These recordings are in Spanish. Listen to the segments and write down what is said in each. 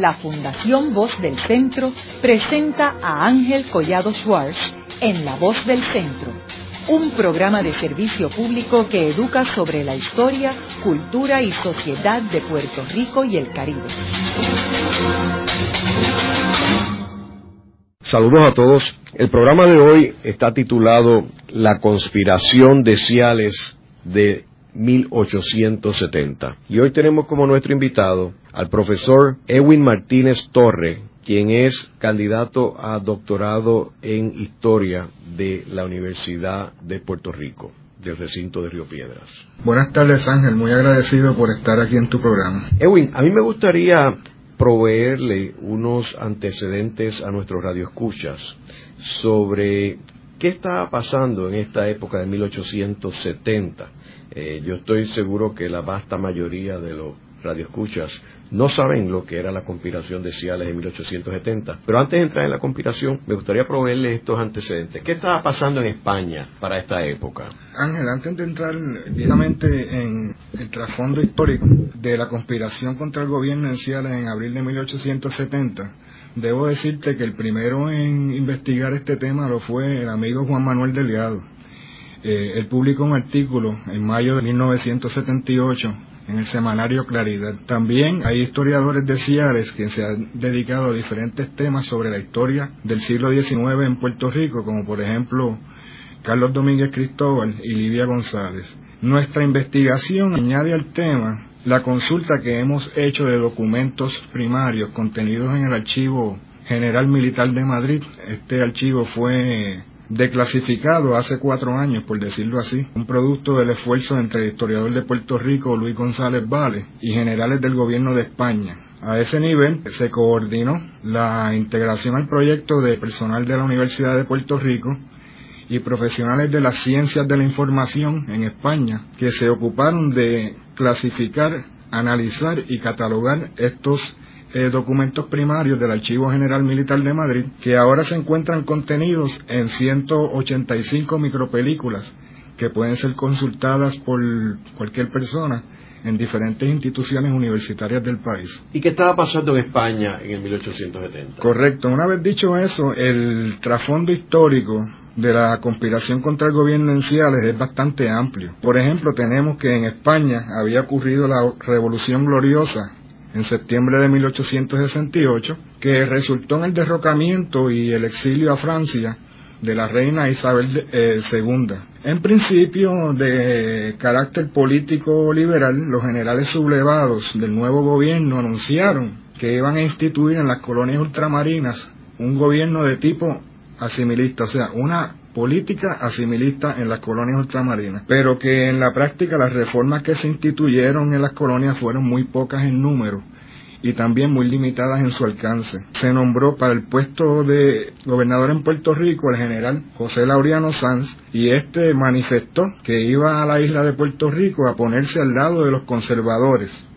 la Fundación Voz del Centro presenta a Ángel Collado Schwartz en La Voz del Centro, un programa de servicio público que educa sobre la historia, cultura y sociedad de Puerto Rico y el Caribe. Saludos a todos. El programa de hoy está titulado La conspiración de Ciales de 1870. Y hoy tenemos como nuestro invitado al profesor Edwin Martínez Torre, quien es candidato a doctorado en historia de la Universidad de Puerto Rico del recinto de Río Piedras. Buenas tardes Ángel, muy agradecido por estar aquí en tu programa. Edwin, a mí me gustaría proveerle unos antecedentes a nuestros radioescuchas sobre qué estaba pasando en esta época de 1870. Eh, yo estoy seguro que la vasta mayoría de los radioescuchas no saben lo que era la conspiración de Ciales en 1870. Pero antes de entrar en la conspiración, me gustaría proveerle estos antecedentes. ¿Qué estaba pasando en España para esta época? Ángel, antes de entrar directamente en el trasfondo histórico de la conspiración contra el gobierno en Ciales en abril de 1870, debo decirte que el primero en investigar este tema lo fue el amigo Juan Manuel Delgado. Eh, él publicó un artículo en mayo de 1978 en el semanario Claridad. También hay historiadores de Ciares que se han dedicado a diferentes temas sobre la historia del siglo XIX en Puerto Rico, como por ejemplo Carlos Domínguez Cristóbal y Livia González. Nuestra investigación añade al tema la consulta que hemos hecho de documentos primarios contenidos en el Archivo General Militar de Madrid. Este archivo fue declasificado hace cuatro años, por decirlo así, un producto del esfuerzo entre el historiador de Puerto Rico Luis González Vale y generales del gobierno de España. A ese nivel se coordinó la integración al proyecto de personal de la Universidad de Puerto Rico y profesionales de las ciencias de la información en España que se ocuparon de clasificar, analizar y catalogar estos eh, documentos primarios del Archivo General Militar de Madrid, que ahora se encuentran contenidos en 185 micropelículas que pueden ser consultadas por cualquier persona en diferentes instituciones universitarias del país. ¿Y qué estaba pasando en España en el 1870? Correcto. Una vez dicho eso, el trasfondo histórico de la conspiración contra el gobierno en Ciales es bastante amplio. Por ejemplo, tenemos que en España había ocurrido la Revolución Gloriosa en septiembre de 1868, que resultó en el derrocamiento y el exilio a Francia de la reina Isabel II. Eh, en principio de carácter político liberal, los generales sublevados del nuevo gobierno anunciaron que iban a instituir en las colonias ultramarinas un gobierno de tipo asimilista, o sea, una política asimilista en las colonias ultramarinas, pero que en la práctica las reformas que se instituyeron en las colonias fueron muy pocas en número y también muy limitadas en su alcance. Se nombró para el puesto de gobernador en Puerto Rico al general José Laureano Sanz y este manifestó que iba a la isla de Puerto Rico a ponerse al lado de los conservadores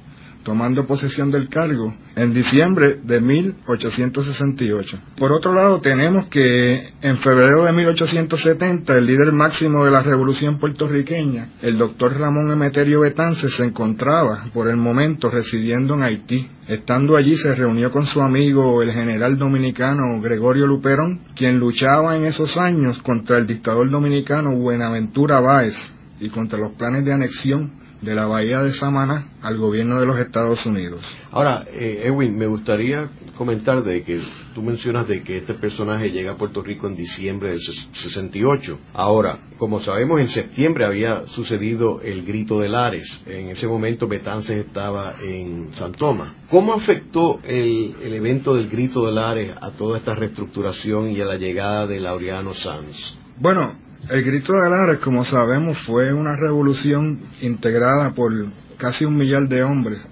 tomando posesión del cargo en diciembre de 1868. Por otro lado, tenemos que en febrero de 1870 el líder máximo de la revolución puertorriqueña, el doctor Ramón Emeterio Betance, se encontraba por el momento residiendo en Haití. Estando allí se reunió con su amigo el general dominicano Gregorio Luperón, quien luchaba en esos años contra el dictador dominicano Buenaventura Báez y contra los planes de anexión de la bahía de Samaná al gobierno de los Estados Unidos. Ahora, eh, Edwin, me gustaría comentar de que tú mencionas de que este personaje llega a Puerto Rico en diciembre del 68. Ahora, como sabemos, en septiembre había sucedido el grito de Lares. En ese momento Betances estaba en San Tomás. ¿Cómo afectó el, el evento del grito de Lares a toda esta reestructuración y a la llegada de Laureano Sanz? Bueno, el grito de Lares, como sabemos, fue una revolución integrada por casi un millar de hombres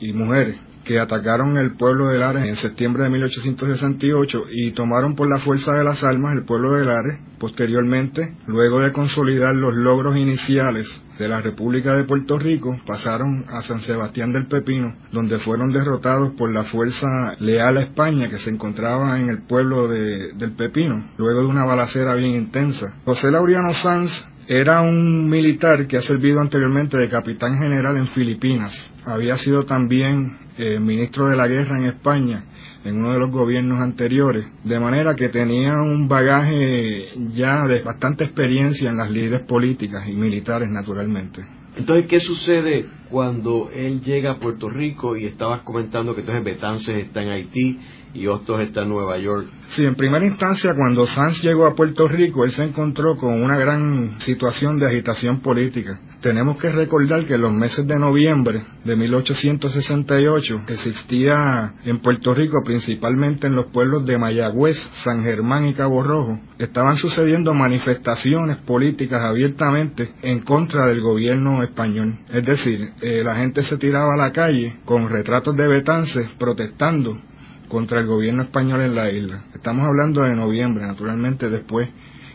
y mujeres que atacaron el pueblo de Lares en septiembre de 1868 y tomaron por la fuerza de las armas el pueblo de Lares. Posteriormente, luego de consolidar los logros iniciales de la República de Puerto Rico, pasaron a San Sebastián del Pepino, donde fueron derrotados por la fuerza leal a España que se encontraba en el pueblo de, del Pepino, luego de una balacera bien intensa. José Laureano Sanz era un militar que ha servido anteriormente de capitán general en Filipinas. Había sido también eh, ministro de la guerra en España en uno de los gobiernos anteriores, de manera que tenía un bagaje ya de bastante experiencia en las líderes políticas y militares naturalmente. Entonces, ¿qué sucede cuando él llega a Puerto Rico y estabas comentando que entonces Betances está en Haití y Hostos está en Nueva York. Sí, en primera instancia, cuando Sanz llegó a Puerto Rico, él se encontró con una gran situación de agitación política. Tenemos que recordar que en los meses de noviembre de 1868 existía en Puerto Rico, principalmente en los pueblos de Mayagüez, San Germán y Cabo Rojo, estaban sucediendo manifestaciones políticas abiertamente en contra del gobierno español. Es decir, eh, la gente se tiraba a la calle con retratos de Betances protestando contra el gobierno español en la isla. Estamos hablando de noviembre, naturalmente después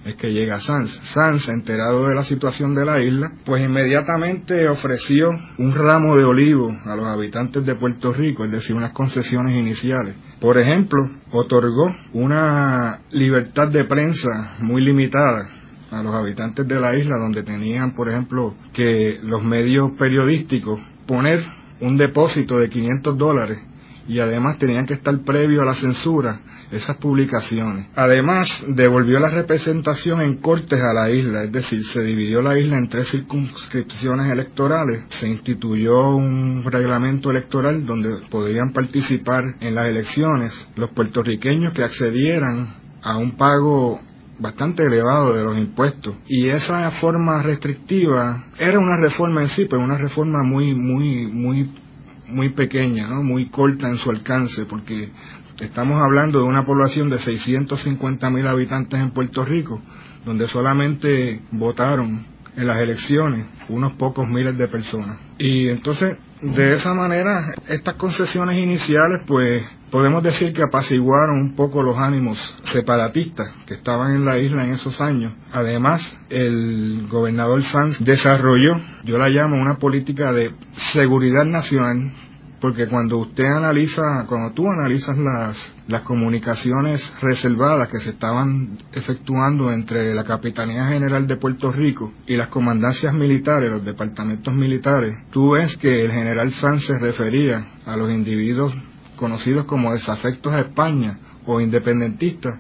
es que llega Sanz. Sanz, enterado de la situación de la isla, pues inmediatamente ofreció un ramo de olivo a los habitantes de Puerto Rico, es decir, unas concesiones iniciales. Por ejemplo, otorgó una libertad de prensa muy limitada a los habitantes de la isla, donde tenían, por ejemplo, que los medios periodísticos poner un depósito de 500 dólares y además tenían que estar previo a la censura esas publicaciones. Además, devolvió la representación en cortes a la isla, es decir, se dividió la isla en tres circunscripciones electorales, se instituyó un reglamento electoral donde podían participar en las elecciones los puertorriqueños que accedieran a un pago bastante elevado de los impuestos y esa forma restrictiva era una reforma en sí pero una reforma muy muy muy muy pequeña, ¿no? muy corta en su alcance, porque estamos hablando de una población de 650 mil habitantes en Puerto Rico, donde solamente votaron en las elecciones unos pocos miles de personas. Y entonces, de esa manera, estas concesiones iniciales, pues podemos decir que apaciguaron un poco los ánimos separatistas que estaban en la isla en esos años. Además, el gobernador Sanz desarrolló, yo la llamo una política de seguridad nacional porque cuando usted analiza, cuando tú analizas las, las comunicaciones reservadas que se estaban efectuando entre la Capitanía General de Puerto Rico y las comandancias militares, los departamentos militares, tú ves que el general Sanz se refería a los individuos conocidos como desafectos a España o independentistas,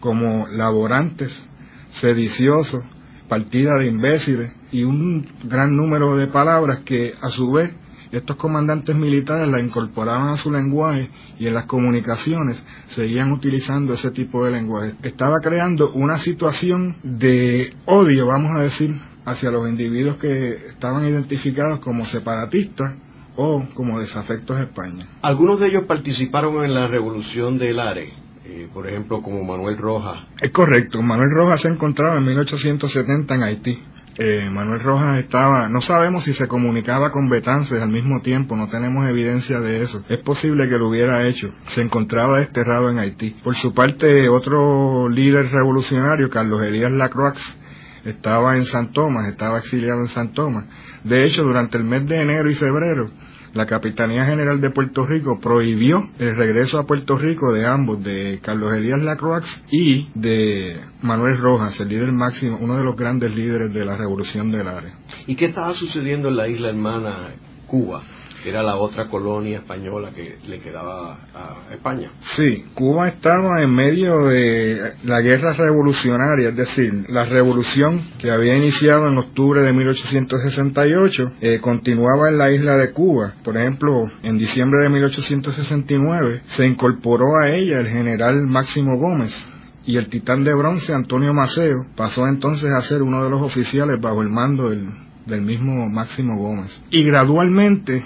como laborantes, sediciosos, partida de imbéciles y un gran número de palabras que a su vez estos comandantes militares la incorporaban a su lenguaje y en las comunicaciones seguían utilizando ese tipo de lenguaje. Estaba creando una situación de odio, vamos a decir, hacia los individuos que estaban identificados como separatistas o como desafectos a España. Algunos de ellos participaron en la revolución del ARE. Eh, por ejemplo, como Manuel Rojas. Es correcto, Manuel Rojas se encontraba en 1870 en Haití. Eh, Manuel Rojas estaba, no sabemos si se comunicaba con Betances al mismo tiempo, no tenemos evidencia de eso. Es posible que lo hubiera hecho. Se encontraba desterrado en Haití. Por su parte, otro líder revolucionario, Carlos Elías Lacroix, estaba en San Tomás, estaba exiliado en San Tomás. De hecho, durante el mes de enero y febrero, la Capitanía General de Puerto Rico prohibió el regreso a Puerto Rico de ambos, de Carlos Elías Lacroix y de Manuel Rojas, el líder máximo, uno de los grandes líderes de la Revolución del Área. ¿Y qué estaba sucediendo en la isla hermana Cuba? Era la otra colonia española que le quedaba a España. Sí, Cuba estaba en medio de la guerra revolucionaria, es decir, la revolución que había iniciado en octubre de 1868 eh, continuaba en la isla de Cuba. Por ejemplo, en diciembre de 1869 se incorporó a ella el general Máximo Gómez, y el titán de bronce Antonio Maceo pasó entonces a ser uno de los oficiales bajo el mando del mismo Máximo Gómez. Y gradualmente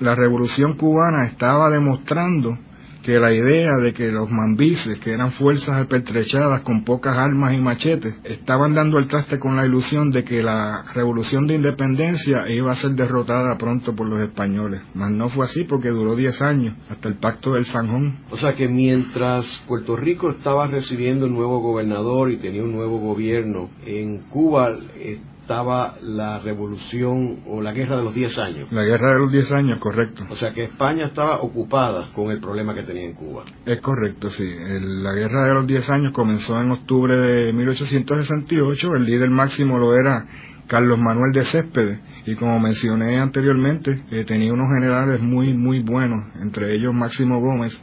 la revolución cubana estaba demostrando que la idea de que los mambises, que eran fuerzas apertrechadas con pocas armas y machetes, estaban dando el traste con la ilusión de que la revolución de independencia iba a ser derrotada pronto por los españoles. Mas no fue así porque duró 10 años, hasta el pacto del Sanjón. O sea que mientras Puerto Rico estaba recibiendo un nuevo gobernador y tenía un nuevo gobierno, en Cuba eh, estaba la revolución o la guerra de los 10 años. La guerra de los 10 años, correcto. O sea que España estaba ocupada con el problema que tenía en Cuba. Es correcto, sí. la guerra de los 10 años comenzó en octubre de 1868. El líder máximo lo era Carlos Manuel de Céspedes y como mencioné anteriormente eh, tenía unos generales muy muy buenos entre ellos Máximo Gómez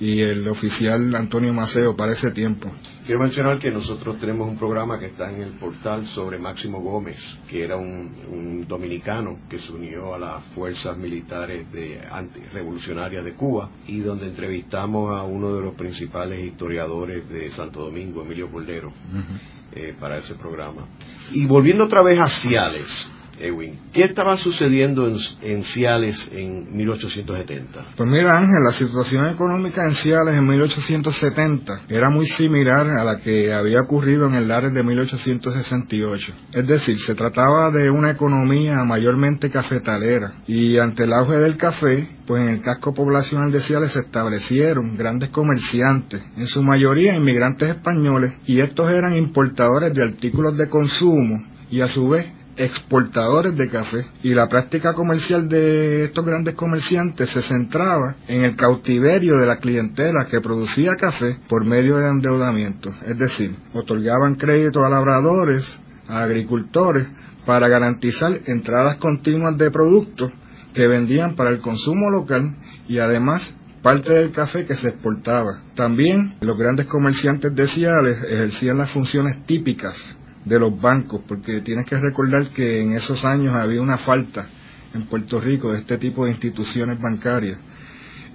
y el oficial Antonio Maceo para ese tiempo. Quiero mencionar que nosotros tenemos un programa que está en el portal sobre Máximo Gómez, que era un, dominicano que se unió a las fuerzas militares de revolucionarias de Cuba y donde entrevistamos a uno de los principales historiadores de Santo Domingo, Emilio Cordero, eh, para ese programa. Y volviendo otra vez a Ciales, Ewing, ¿qué estaba sucediendo en, Ciales en 1870? Pues mira Ángel, la situación económica en Ciales en 1870 era muy similar a la que había ocurrido en el Lares de 1868. Es decir, se trataba de una economía mayormente cafetalera y ante el auge del café, pues en el casco poblacional de Ciales se establecieron grandes comerciantes, en su mayoría inmigrantes españoles, y estos eran importadores de artículos de consumo y a su vez exportadores de café y la práctica comercial de estos grandes comerciantes se centraba en el cautiverio de la clientela que producía café por medio de endeudamiento, es decir, otorgaban crédito a labradores, a agricultores, para garantizar entradas continuas de productos que vendían para el consumo local y además parte del café que se exportaba. También los grandes comerciantes de Ciales ejercían las funciones típicas de los bancos, porque tienes que recordar que en esos años había una falta en Puerto Rico de este tipo de instituciones bancarias.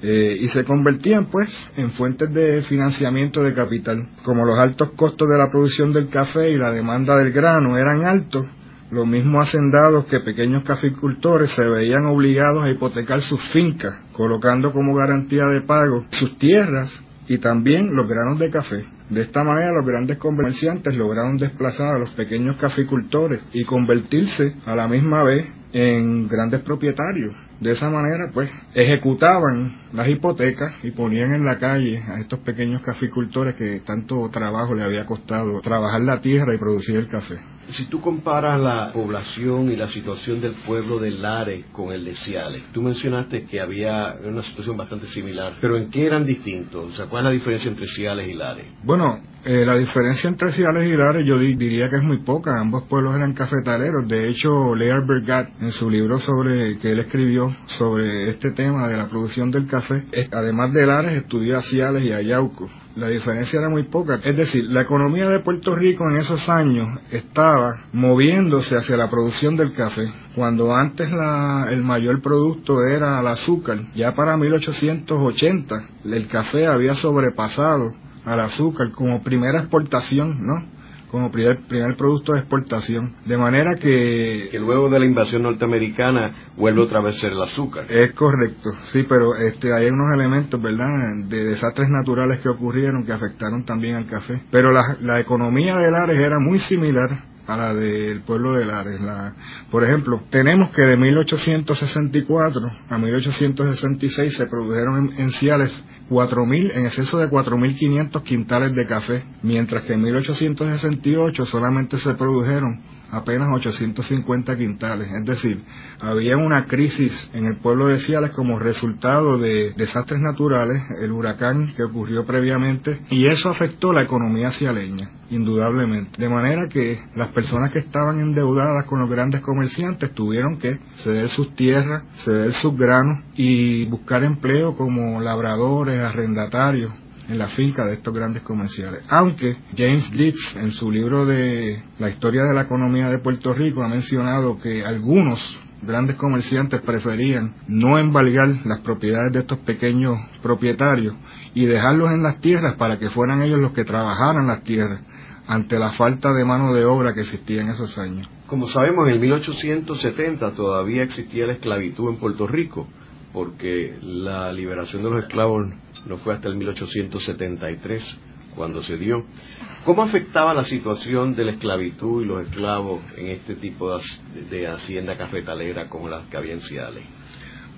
Eh, y se convertían pues en fuentes de financiamiento de capital. Como los altos costos de la producción del café y la demanda del grano eran altos, los mismos hacendados que pequeños caficultores se veían obligados a hipotecar sus fincas, colocando como garantía de pago sus tierras y también los granos de café. De esta manera los grandes comerciantes lograron desplazar a los pequeños caficultores y convertirse a la misma vez en grandes propietarios. De esa manera, pues, ejecutaban las hipotecas y ponían en la calle a estos pequeños caficultores que tanto trabajo le había costado trabajar la tierra y producir el café. Si tú comparas la población y la situación del pueblo de Lares con el de Ciales, tú mencionaste que había una situación bastante similar, pero ¿en qué eran distintos? O sea, ¿cuál es la diferencia entre Ciales y Lares? Bueno, eh, la diferencia entre Ciales y Lares yo diría que es muy poca. Ambos pueblos eran cafetaleros. De hecho, Lear Bergat, en su libro sobre que él escribió sobre este tema de la producción del café, además de Lares, estudió a Ciales y a Yauco. La diferencia era muy poca. Es decir, la economía de Puerto Rico en esos años estaba moviéndose hacia la producción del café. Cuando antes el mayor producto era el azúcar, ya para 1880 el café había sobrepasado al azúcar como primera exportación, ¿no? Como primer, primer producto de exportación. De manera que... Que luego de la invasión norteamericana vuelve otra vez a ser el azúcar. Es correcto, sí, pero este, hay unos elementos, ¿verdad?, de desastres naturales que ocurrieron que afectaron también al café. Pero la, la economía de Lares era muy similar a la del pueblo de Lares. La, por ejemplo, tenemos que de 1864 a 1866 se produjeron en, en Ciales 4.000, en exceso de 4.500 quintales de café, mientras que en 1868 solamente se produjeron apenas 850 quintales. Es decir, había una crisis en el pueblo de Ciales como resultado de desastres naturales, el huracán que ocurrió previamente, y eso afectó la economía cialeña, indudablemente. De manera que las personas que estaban endeudadas con los grandes comerciantes tuvieron que ceder sus tierras, ceder sus granos y buscar empleo como labradores, arrendatarios, en la finca de estos grandes comerciales. Aunque James Leeds, en su libro de la historia de la economía de Puerto Rico, ha mencionado que algunos grandes comerciantes preferían no embargar las propiedades de estos pequeños propietarios y dejarlos en las tierras para que fueran ellos los que trabajaran las tierras ante la falta de mano de obra que existía en esos años. Como sabemos, en 1870 todavía existía la esclavitud en Puerto Rico porque la liberación de los esclavos no fue hasta el 1873 cuando se dio. ¿Cómo afectaba la situación de la esclavitud y los esclavos en este tipo de, hacienda cafetalera como las que había en Ciales?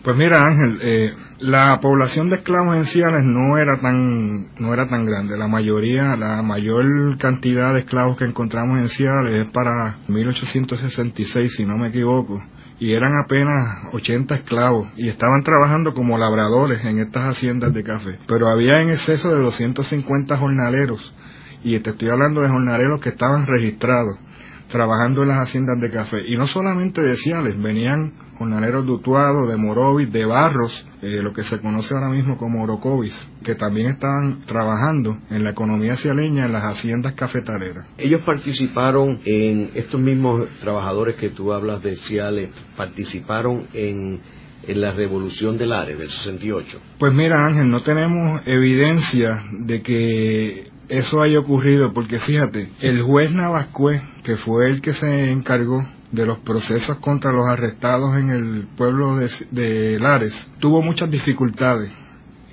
Pues mira Ángel, eh, la población de esclavos en Ciales no era tan no era tan grande. La mayoría, la mayor cantidad de esclavos que encontramos en Ciales es para 1866, si no me equivoco y eran apenas 80 esclavos y estaban trabajando como labradores en estas haciendas de café. Pero había en exceso de 250 jornaleros y te estoy hablando de jornaleros que estaban registrados trabajando en las haciendas de café. Y no solamente de Ciales, venían jornaleros de Utuado, de Morovis, de Barros, eh, lo que se conoce ahora mismo como Orocovis, que también estaban trabajando en la economía cialeña en las haciendas cafetaleras. Ellos participaron en estos mismos trabajadores que tú hablas de Ciales, participaron en en la revolución del Ares del 68? Pues mira Ángel, no tenemos evidencia de que eso haya ocurrido, porque fíjate, el juez Navascué, que fue el que se encargó de los procesos contra los arrestados en el pueblo de, de Lares, tuvo muchas dificultades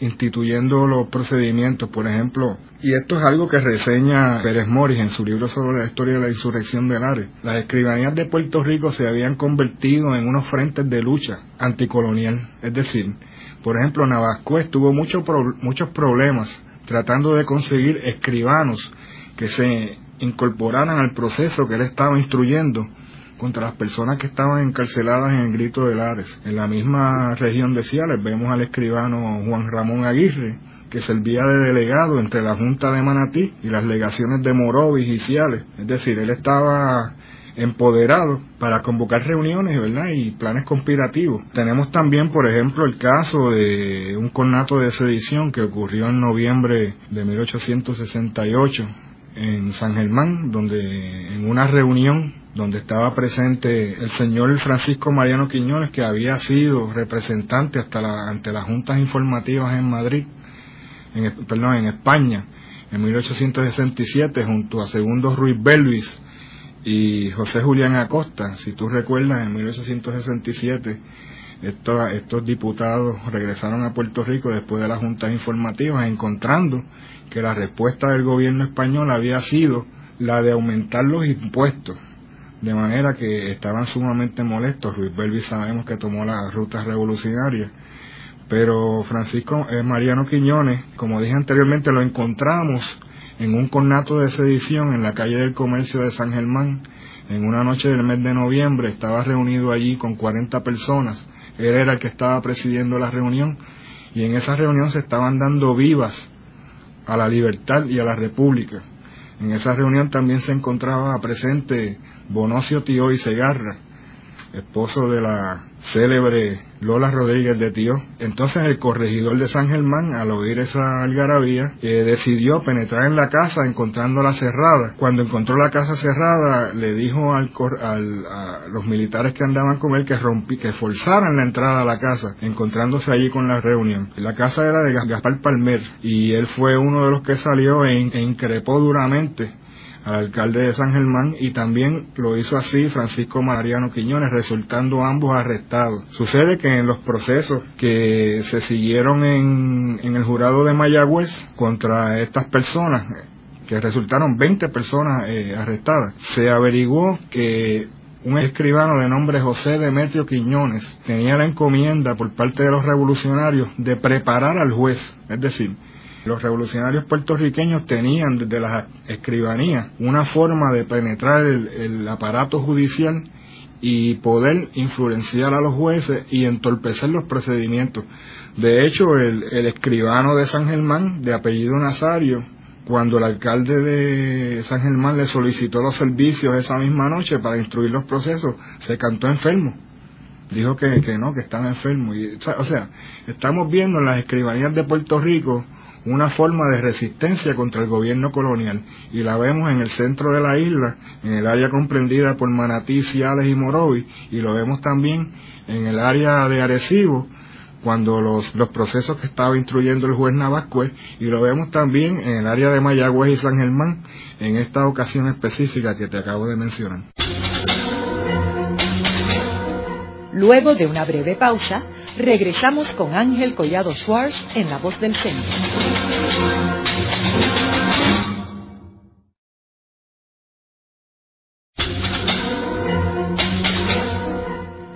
instituyendo los procedimientos, por ejemplo, y esto es algo que reseña Pérez Moris en su libro sobre la historia de la insurrección de Lares. Las escribanías de Puerto Rico se habían convertido en unos frentes de lucha anticolonial, es decir, por ejemplo, Navascués tuvo muchos muchos problemas tratando de conseguir escribanos que se incorporaran al proceso que él estaba instruyendo contra las personas que estaban encarceladas en el Grito de Lares. En la misma región de Ciales vemos al escribano Juan Ramón Aguirre, que servía de delegado entre la Junta de Manatí y las legaciones de Morovis y Ciales. Es decir, él estaba empoderado para convocar reuniones, ¿verdad? Y planes conspirativos. Tenemos también, por ejemplo, el caso de un conato de sedición que ocurrió en noviembre de 1868 en San Germán, donde en una reunión donde estaba presente el señor Francisco Mariano Quiñones, que había sido representante hasta la, ante las juntas informativas en Madrid, en, perdón, en España, en 1867, junto a Segundo Ruiz Belvis y José Julián Acosta. Si tú recuerdas, en 1867 estos, estos diputados regresaron a Puerto Rico después de las juntas informativas, encontrando que la respuesta del gobierno español había sido la de aumentar los impuestos de manera que estaban sumamente molestos. Ruiz Belvi sabemos que tomó la ruta revolucionaria, pero Francisco eh, Mariano Quiñones, como dije anteriormente, lo encontramos en un conato de sedición en la calle del comercio de San Germán. En una noche del mes de noviembre estaba reunido allí con 40 personas. Él era el que estaba presidiendo la reunión y en esa reunión se estaban dando vivas a la libertad y a la república. En esa reunión también se encontraba presente Bonocio Tío y Segarra, esposo de la célebre Lola Rodríguez de Tío. Entonces el corregidor de San Germán, al oír esa algarabía, eh, decidió penetrar en la casa encontrándola cerrada. Cuando encontró la casa cerrada, le dijo al, a los militares que andaban con él que, rompí, que forzaran la entrada a la casa, encontrándose allí con la reunión. La casa era de Gaspar Palmer y él fue uno de los que salió e, e increpó duramente al alcalde de San Germán y también lo hizo así Francisco Mariano Quiñones, resultando ambos arrestados. Sucede que en los procesos que se siguieron en, en el jurado de Mayagüez contra estas personas, que resultaron 20 personas eh, arrestadas, se averiguó que un escribano de nombre José Demetrio Quiñones tenía la encomienda por parte de los revolucionarios de preparar al juez, es decir, los revolucionarios puertorriqueños tenían desde las escribanías una forma de penetrar el, aparato judicial y poder influenciar a los jueces y entorpecer los procedimientos. De hecho, el, escribano de San Germán, de apellido Nazario, cuando el alcalde de San Germán le solicitó los servicios esa misma noche para instruir los procesos, se cantó enfermo. Dijo que, que no, que estaba enfermo. Y, o sea, estamos viendo en las escribanías de Puerto Rico una forma de resistencia contra el gobierno colonial y la vemos en el centro de la isla, en el área comprendida por Manatí, Ciales y Morovi y lo vemos también en el área de Arecibo cuando los, los procesos que estaba instruyendo el juez Navascuez y lo vemos también en el área de Mayagüez y San Germán en esta ocasión específica que te acabo de mencionar. Luego de una breve pausa, regresamos con Ángel Collado Schwartz en La Voz del Centro.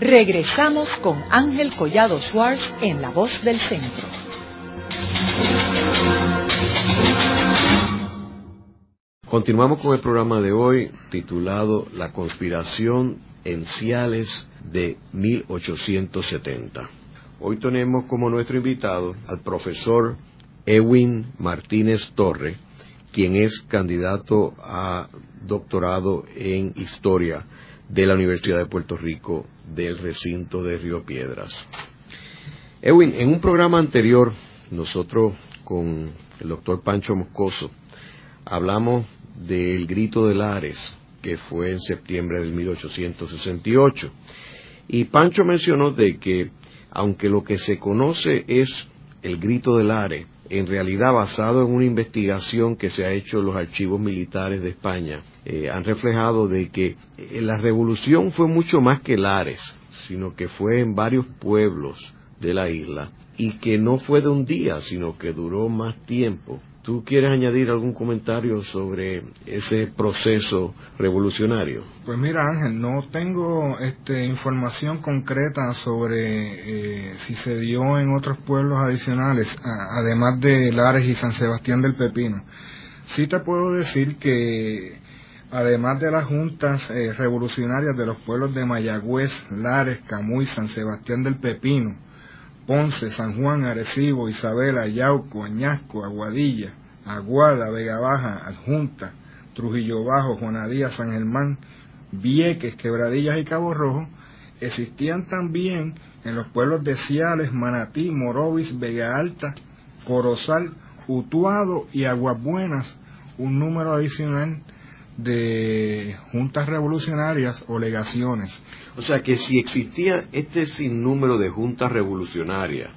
Regresamos con Ángel Collado Schwartz en La Voz del Centro. Continuamos con el programa de hoy titulado La conspiración en Ciales de 1870. Hoy tenemos como nuestro invitado al profesor Ewin Martínez Torre, quien es candidato a doctorado en historia de la Universidad de Puerto Rico del recinto de Río Piedras. Ewin, en un programa anterior, nosotros con el doctor Pancho Moscoso hablamos del grito de Lares, que fue en septiembre del 1868. Y Pancho mencionó de que, aunque lo que se conoce es el grito de Lares, en realidad basado en una investigación que se ha hecho en los archivos militares de España, eh, han reflejado de que eh, la revolución fue mucho más que Lares, sino que fue en varios pueblos de la isla y que no fue de un día, sino que duró más tiempo ¿Tú quieres añadir algún comentario sobre ese proceso revolucionario? Pues mira Ángel, no tengo este, información concreta sobre eh, si se dio en otros pueblos adicionales, además de Lares y San Sebastián del Pepino. Sí te puedo decir que además de las juntas eh, revolucionarias de los pueblos de Mayagüez, Lares, Camuy, San Sebastián del Pepino, Ponce, San Juan, Arecibo, Isabela, Yauco, Añasco, Aguadilla, Aguada, Vega Baja, Adjunta, Trujillo Bajo, Juanadía, San Germán, Vieques, Quebradillas y Cabo Rojo, existían también en los pueblos de Ciales, Manatí, Morovis, Vega Alta, Corozal, Utuado y Aguas Buenas un número adicional de juntas revolucionarias o legaciones. O sea que si existía este sinnúmero de juntas revolucionarias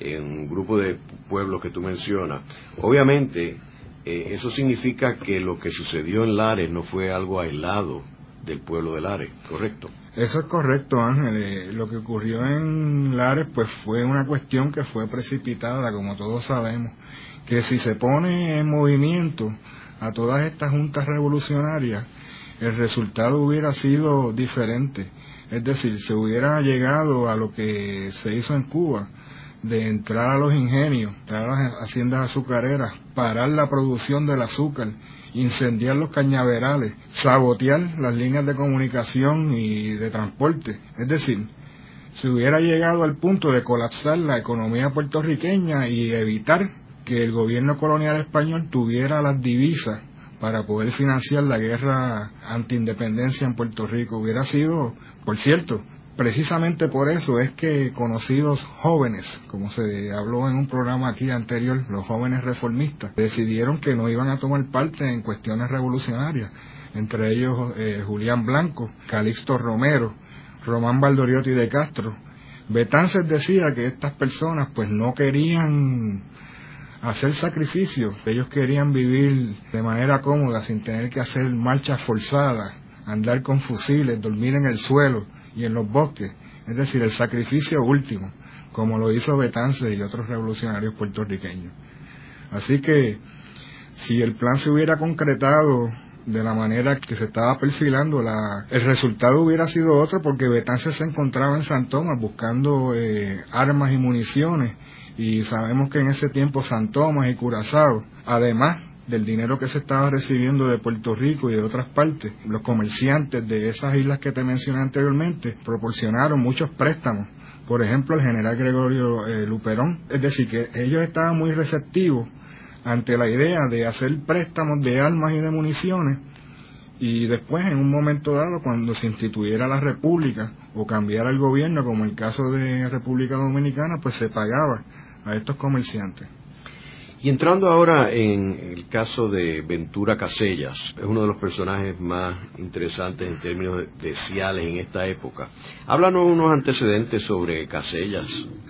en un grupo de pueblos que tú mencionas, obviamente eh, eso significa que lo que sucedió en Lares no fue algo aislado del pueblo de Lares, ¿correcto? Eso es correcto, Ángel. Eh, lo que ocurrió en Lares pues fue una cuestión que fue precipitada, como todos sabemos, que si se pone en movimiento a todas estas juntas revolucionarias, el resultado hubiera sido diferente. Es decir, se hubiera llegado a lo que se hizo en Cuba, de entrar a los ingenios, entrar a las haciendas azucareras, parar la producción del azúcar, incendiar los cañaverales, sabotear las líneas de comunicación y de transporte. Es decir, se hubiera llegado al punto de colapsar la economía puertorriqueña y evitar que el gobierno colonial español tuviera las divisas para poder financiar la guerra antiindependencia en Puerto Rico. Hubiera sido, por cierto, precisamente por eso es que conocidos jóvenes, como se habló en un programa aquí anterior, los jóvenes reformistas, decidieron que no iban a tomar parte en cuestiones revolucionarias, entre ellos eh, Julián Blanco, Calixto Romero, Román Valdoriotti de Castro. Betances decía que estas personas pues no querían hacer sacrificios. Ellos querían vivir de manera cómoda, sin tener que hacer marchas forzadas, andar con fusiles, dormir en el suelo y en los bosques. Es decir, el sacrificio último, como lo hizo Betance y otros revolucionarios puertorriqueños. Así que, si el plan se hubiera concretado de la manera que se estaba perfilando, la, el resultado hubiera sido otro porque Betance se encontraba en San Tomás buscando eh, armas y municiones y sabemos que en ese tiempo San Tomás y Curazao, además del dinero que se estaba recibiendo de Puerto Rico y de otras partes, los comerciantes de esas islas que te mencioné anteriormente proporcionaron muchos préstamos. Por ejemplo, el general Gregorio eh, Luperón. Es decir, que ellos estaban muy receptivos ante la idea de hacer préstamos de armas y de municiones y después en un momento dado cuando se instituyera la república o cambiara el gobierno como el caso de República Dominicana pues se pagaba a estos comerciantes. Y entrando ahora en el caso de Ventura Casellas, es uno de los personajes más interesantes en términos de Ciales en esta época. Háblanos unos antecedentes sobre Casellas.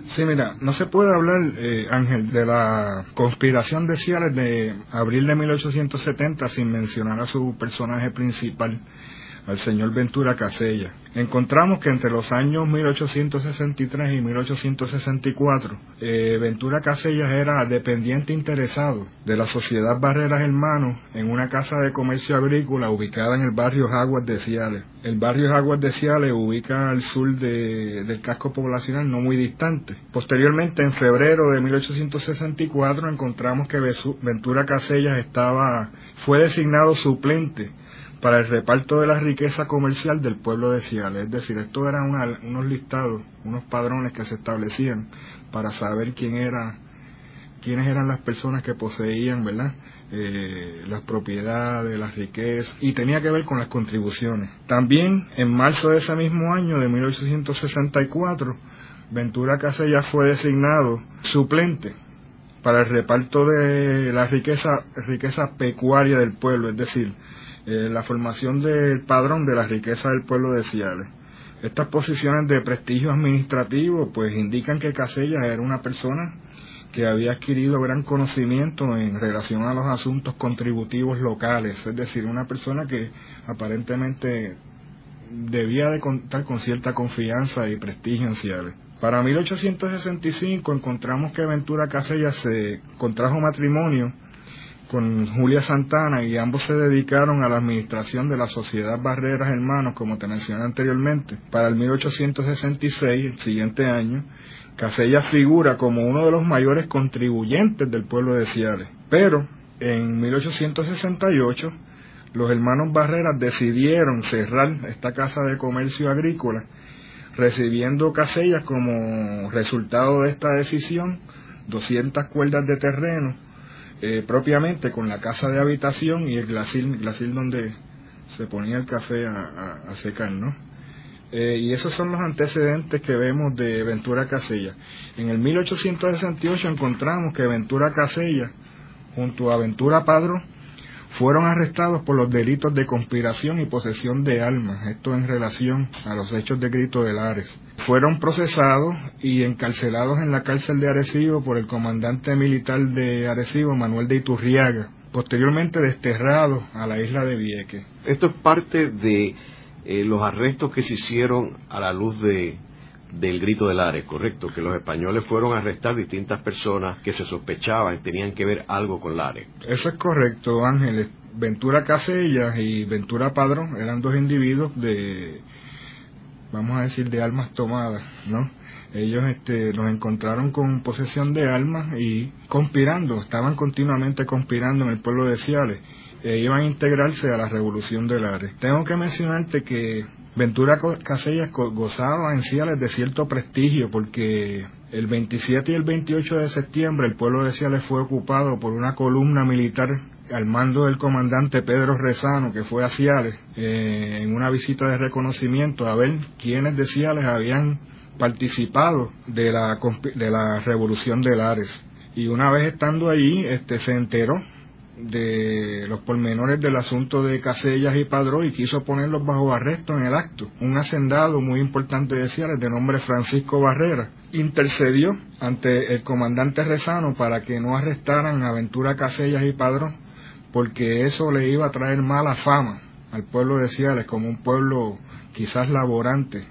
Sí, mira, no se puede hablar, eh, Ángel, de la conspiración de Ciales de abril de 1870 sin mencionar a su personaje principal, al señor Ventura Casella. Encontramos que entre los años 1863 y 1864, eh, Ventura Casellas era dependiente interesado de la Sociedad Barreras Hermanos en una casa de comercio agrícola ubicada en el barrio Aguas de Ciales. El barrio Aguas de Ciales ubica al sur del casco poblacional no muy distante. Posteriormente, en febrero de 1864, encontramos que Ventura Casellas estaba, fue designado suplente para el reparto de la riqueza comercial del pueblo de Ciales. Es decir, esto eran unos listados, unos padrones que se establecían para saber quién era, quiénes eran las personas que poseían, ¿verdad? Eh, las propiedades, las riquezas, y tenía que ver con las contribuciones. También, en marzo de ese mismo año, de 1864, Ventura Casella fue designado suplente para el reparto de la riqueza, riqueza pecuaria del pueblo, es decir, eh, la formación del padrón de la riqueza del pueblo de Ciales. Estas posiciones de prestigio administrativo pues indican que Casella era una persona que había adquirido gran conocimiento en relación a los asuntos contributivos locales, es decir, una persona que aparentemente debía de contar con cierta confianza y prestigio en Ciales. Para 1865 encontramos que Ventura Casella se contrajo matrimonio con Julia Santana y ambos se dedicaron a la administración de la Sociedad Barreras Hermanos, como te mencioné anteriormente. Para el 1866, el siguiente año, Casella figura como uno de los mayores contribuyentes del pueblo de Ciales. Pero en 1868, los hermanos Barreras decidieron cerrar esta casa de comercio agrícola, recibiendo Casella como resultado de esta decisión 200 cuerdas de terreno eh, propiamente con la casa de habitación y el glasil, glasil donde se ponía el café a, secar, ¿no? Eh, y esos son los antecedentes que vemos de Ventura Casella. En el 1868 encontramos que Ventura Casella, junto a Ventura Padro, fueron arrestados por los delitos de conspiración y posesión de armas, esto en relación a los hechos de Grito de Lares. Fueron procesados y encarcelados en la cárcel de Arecibo por el comandante militar de Arecibo, Manuel de Iturriaga, posteriormente desterrados a la isla de Vieques. Esto es parte de eh, los arrestos que se hicieron a la luz de del grito del Ares, correcto, que los españoles fueron a arrestar distintas personas que se sospechaban tenían que ver algo con Lares. Eso es correcto, Ángeles. Ventura Casellas y Ventura Padrón eran dos individuos de, vamos a decir, de almas tomadas, ¿no? Ellos este, los encontraron con posesión de armas y conspirando, estaban continuamente conspirando en el pueblo de Ciales e iban a integrarse a la revolución de Lares. Tengo que mencionarte que Ventura Casellas gozaba en Ciales de cierto prestigio porque el 27 y el 28 de septiembre el pueblo de Ciales fue ocupado por una columna militar al mando del comandante Pedro Rezano que fue a Ciales eh, en una visita de reconocimiento a ver quiénes de Ciales habían participado de la, de la revolución de Lares. Y una vez estando allí, este, se enteró de los pormenores del asunto de Casellas y Padrón y quiso ponerlos bajo arresto en el acto. Un hacendado muy importante de Ciales, de nombre Francisco Barrera, intercedió ante el comandante Rezano para que no arrestaran a Ventura Casellas y Padrón, porque eso le iba a traer mala fama al pueblo de Ciales como un pueblo quizás laborante.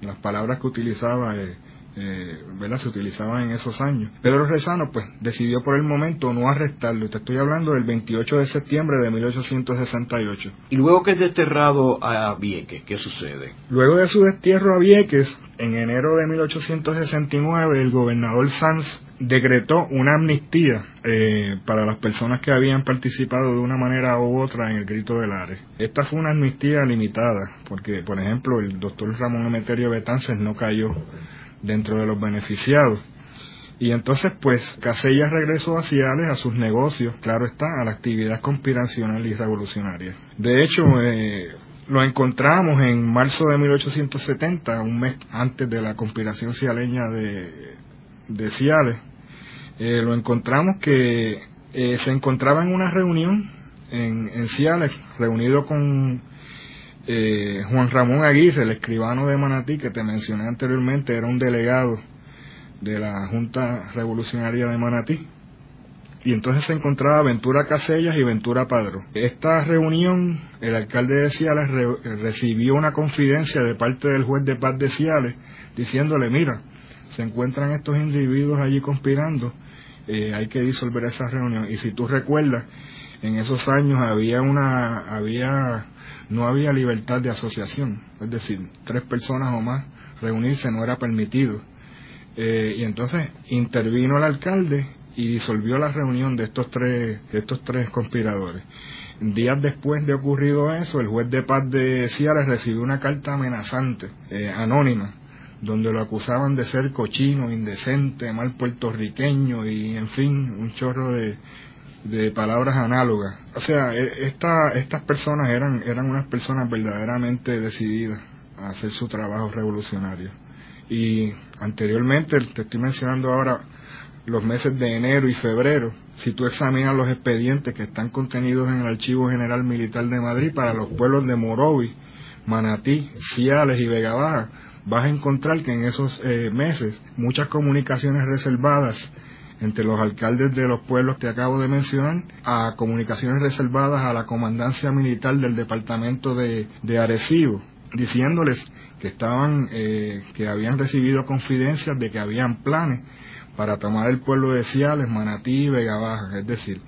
Las palabras que utilizaba eh, eh, se utilizaban en esos años. Pedro Rezano pues decidió por el momento no arrestarlo. Te estoy hablando del 28 de septiembre de 1868. Y luego que es desterrado a Vieques, ¿qué sucede? Luego de su destierro a Vieques, en enero de 1869, el gobernador Sanz decretó una amnistía eh, para las personas que habían participado de una manera u otra en el grito del Ares. Esta fue una amnistía limitada, porque, por ejemplo, el doctor Ramón Emeterio Betances no cayó dentro de los beneficiados. Y entonces, pues, Casellas regresó a Ciales a sus negocios, claro está, a la actividad conspiracional y revolucionaria. De hecho, eh, lo encontramos en marzo de 1870, un mes antes de la conspiración cialeña de, de Ciales. Eh, lo encontramos que eh, se encontraba en una reunión en, en Ciales, reunido con eh, Juan Ramón Aguirre, el escribano de Manatí que te mencioné anteriormente, era un delegado de la Junta Revolucionaria de Manatí. y entonces se encontraba Ventura Casellas y Ventura Padro. Esta reunión, el alcalde de Ciales recibió una confidencia de parte del juez de paz de Ciales diciéndole, mira, se encuentran estos individuos allí conspirando, eh, hay que disolver esa reunión. Y si tú recuerdas, en esos años había una, había, no había libertad de asociación, es decir, tres personas o más reunirse no era permitido. Eh, y entonces intervino el alcalde y disolvió la reunión de estos tres, de estos tres conspiradores. Días después de ocurrido eso, el juez de paz de Ciales recibió una carta amenazante, eh, anónima, donde lo acusaban de ser cochino, indecente, mal puertorriqueño y, en fin, un chorro de, de palabras análogas. O sea, e, esta, estas personas eran, eran unas personas verdaderamente decididas a hacer su trabajo revolucionario. Y anteriormente, te estoy mencionando ahora los meses de enero y febrero, si tú examinas los expedientes que están contenidos en el Archivo General Militar de Madrid para los pueblos de Morovi, Manatí, Ciales y Vega vas a encontrar que en esos eh, meses muchas comunicaciones reservadas entre los alcaldes de los pueblos que acabo de mencionar a comunicaciones reservadas a la comandancia militar del departamento de, de Arecibo, diciéndoles que estaban, eh, que habían recibido confidencias de que habían planes para tomar el pueblo de Ciales, Manatí y Vega Baja. Es decir,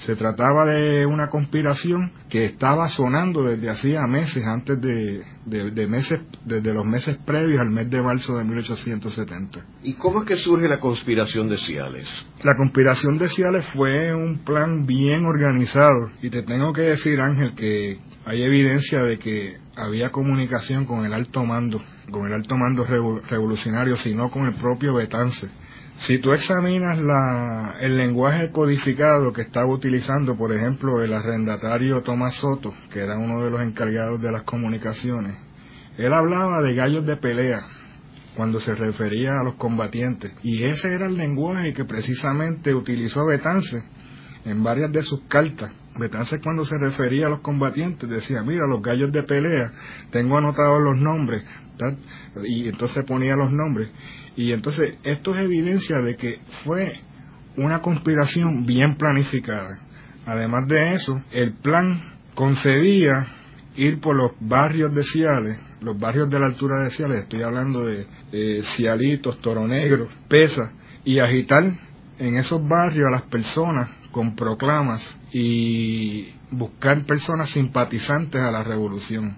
se trataba de una conspiración que estaba sonando desde hacía meses, antes de, de, meses, desde los meses previos al mes de marzo de 1870. ¿Y cómo es que surge la conspiración de Ciales? La conspiración de Ciales fue un plan bien organizado y te tengo que decir, Ángel, que hay evidencia de que había comunicación con el alto mando, con el alto mando revolucionario, sino con el propio Betance si tú examinas la, el lenguaje codificado que estaba utilizando, por ejemplo, el arrendatario Tomás Soto, que era uno de los encargados de las comunicaciones, él hablaba de gallos de pelea cuando se refería a los combatientes. Y ese era el lenguaje que precisamente utilizó Betance en varias de sus cartas. Betance cuando se refería a los combatientes decía, mira, los gallos de pelea, tengo anotados los nombres, y entonces ponía los nombres. Y entonces esto es evidencia de que fue una conspiración bien planificada. Además de eso, el plan concedía ir por los barrios de Ciales, los barrios de la altura de Ciales, estoy hablando de Cialitos, Toro Negro, Pesa, y agitar en esos barrios a las personas con proclamas y buscar personas simpatizantes a la revolución.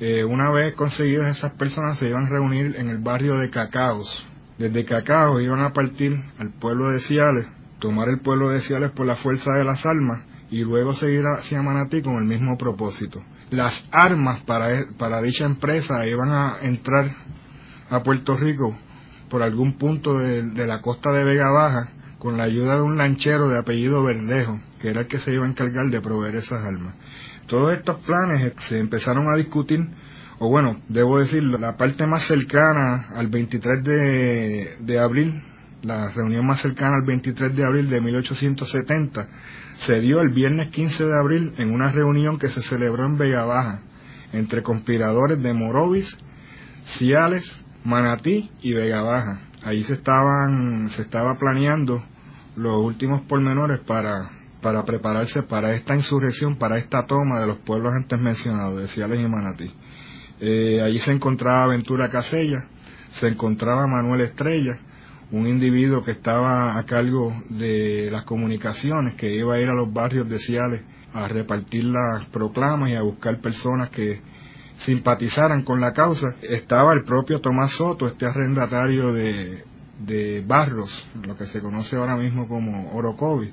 Eh, una vez conseguidas esas personas se iban a reunir en el barrio de Cacaos. Desde Cacaos iban a partir al pueblo de Ciales, tomar el pueblo de Ciales por la fuerza de las armas y luego seguir hacia Manatí con el mismo propósito. Las armas para, e, para dicha empresa iban a entrar a Puerto Rico por algún punto de, de la costa de Vega Baja con la ayuda de un lanchero de apellido Verdejo, que era el que se iba a encargar de proveer esas armas. Todos estos planes se empezaron a discutir, o bueno, debo decirlo, la parte más cercana al 23 de, abril, la reunión más cercana al 23 de abril de 1870, se dio el viernes 15 de abril en una reunión que se celebró en Vega Baja entre conspiradores de Morovis, Ciales, Manatí y Vega Baja. Ahí se estaban, se estaba planeando los últimos pormenores para, para prepararse para esta insurrección, para esta toma de los pueblos antes mencionados, de Ciales y Manatí. Eh, allí se encontraba Ventura Casella, se encontraba Manuel Estrella, un individuo que estaba a cargo de las comunicaciones, que iba a ir a los barrios de Ciales a repartir las proclamas y a buscar personas que simpatizaran con la causa. Estaba el propio Tomás Soto, este arrendatario de, de Barros, lo que se conoce ahora mismo como Orocovi.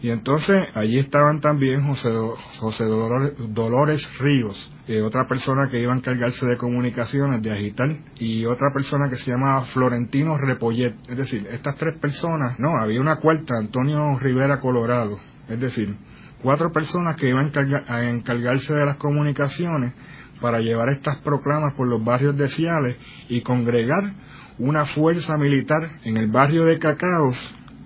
Y entonces allí estaban también José, José Dolores, Ríos, eh, otra persona que iba a encargarse de comunicaciones, de agitar, y otra persona que se llamaba Florentino Repollet. Es decir, estas tres personas, no, había una cuarta, Antonio Rivera Colorado. Es decir, cuatro personas que iban a encargarse de las comunicaciones para llevar estas proclamas por los barrios de Ciales y congregar una fuerza militar en el barrio de Cacaos,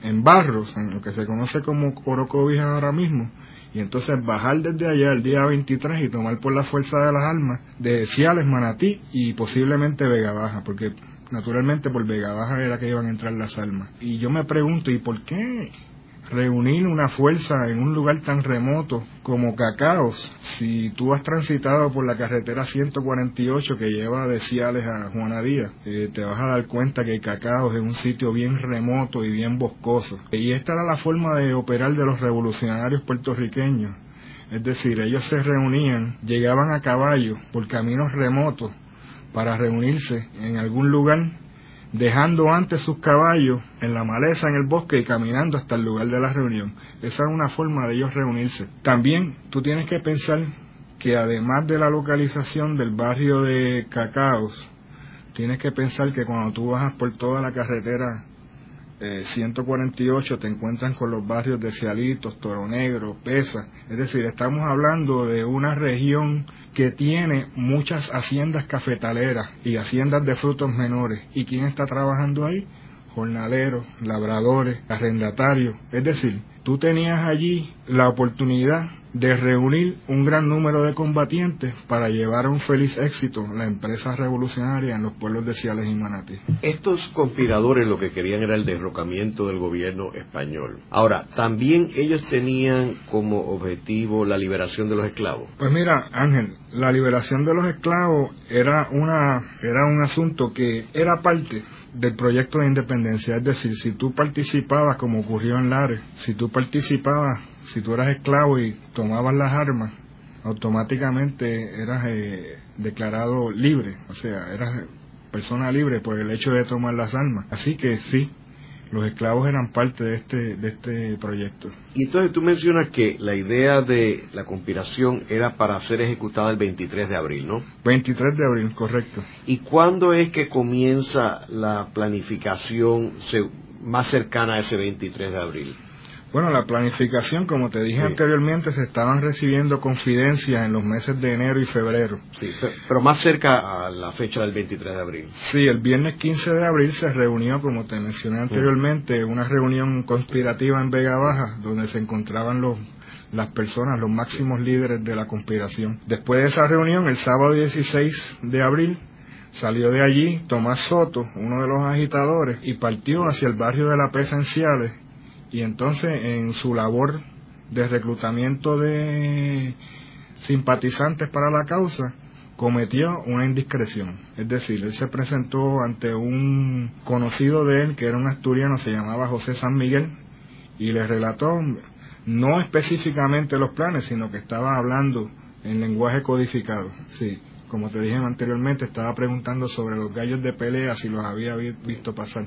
en Barros, en lo que se conoce como Orocovis ahora mismo, y entonces bajar desde allá el día 23 y tomar por la fuerza de las armas de Ciales, Manatí y posiblemente Vega Baja, porque naturalmente por Vega Baja era que iban a entrar las armas. Y yo me pregunto, ¿y por qué reunir una fuerza en un lugar tan remoto como Cacaos, si tú has transitado por la carretera 148 que lleva de Ciales a Juana Díaz, eh, te vas a dar cuenta que Cacaos es un sitio bien remoto y bien boscoso. Y esta era la forma de operar de los revolucionarios puertorriqueños. Es decir, ellos se reunían, llegaban a caballo por caminos remotos para reunirse en algún lugar dejando antes sus caballos en la maleza en el bosque y caminando hasta el lugar de la reunión. Esa es una forma de ellos reunirse. También tú tienes que pensar que además de la localización del barrio de Cacaos, tienes que pensar que cuando tú bajas por toda la carretera 148 eh, te encuentran con los barrios de Cialitos, Toro Negro, Pesa. Es decir, estamos hablando de una región que tiene muchas haciendas cafetaleras y haciendas de frutos menores. ¿Y quién está trabajando ahí? Jornaleros, labradores, arrendatarios. Es decir, tú tenías allí la oportunidad de reunir un gran número de combatientes para llevar a un feliz éxito la empresa revolucionaria en los pueblos de Ciales y Manatí. Estos conspiradores lo que querían era el derrocamiento del gobierno español. Ahora, también ellos tenían como objetivo la liberación de los esclavos. Pues mira, Ángel, la liberación de los esclavos era una era un asunto que era parte del proyecto de independencia, es decir, si tú participabas como ocurrió en Lares, si tú participabas si tú eras esclavo y tomabas las armas, automáticamente eras eh, declarado libre, o sea, eras persona libre por el hecho de tomar las armas. Así que sí, los esclavos eran parte de este, de este proyecto. Y entonces tú mencionas que la idea de la conspiración era para ser ejecutada el 23 de abril, ¿no? 23 de abril, correcto. ¿Y cuándo es que comienza la planificación más cercana a ese 23 de abril? Bueno, la planificación, como te dije anteriormente, se estaban recibiendo confidencias en los meses de enero y febrero. Sí, pero más cerca a la fecha del 23 de abril. Sí, el viernes 15 de abril se reunió, como te mencioné anteriormente, una reunión conspirativa en Vega Baja, donde se encontraban los las personas, los máximos líderes de la conspiración. Después de esa reunión, el sábado 16 de abril, salió de allí Tomás Soto, uno de los agitadores, y partió hacia el barrio de La Pesa en Ciales, y entonces en su labor de reclutamiento de simpatizantes para la causa, cometió una indiscreción. Es decir, él se presentó ante un conocido de él, que era un asturiano, se llamaba José San Miguel, y le relató no específicamente los planes, sino que estaba hablando en lenguaje codificado. Sí, como te dije anteriormente, estaba preguntando sobre los gallos de pelea, si los había visto pasar.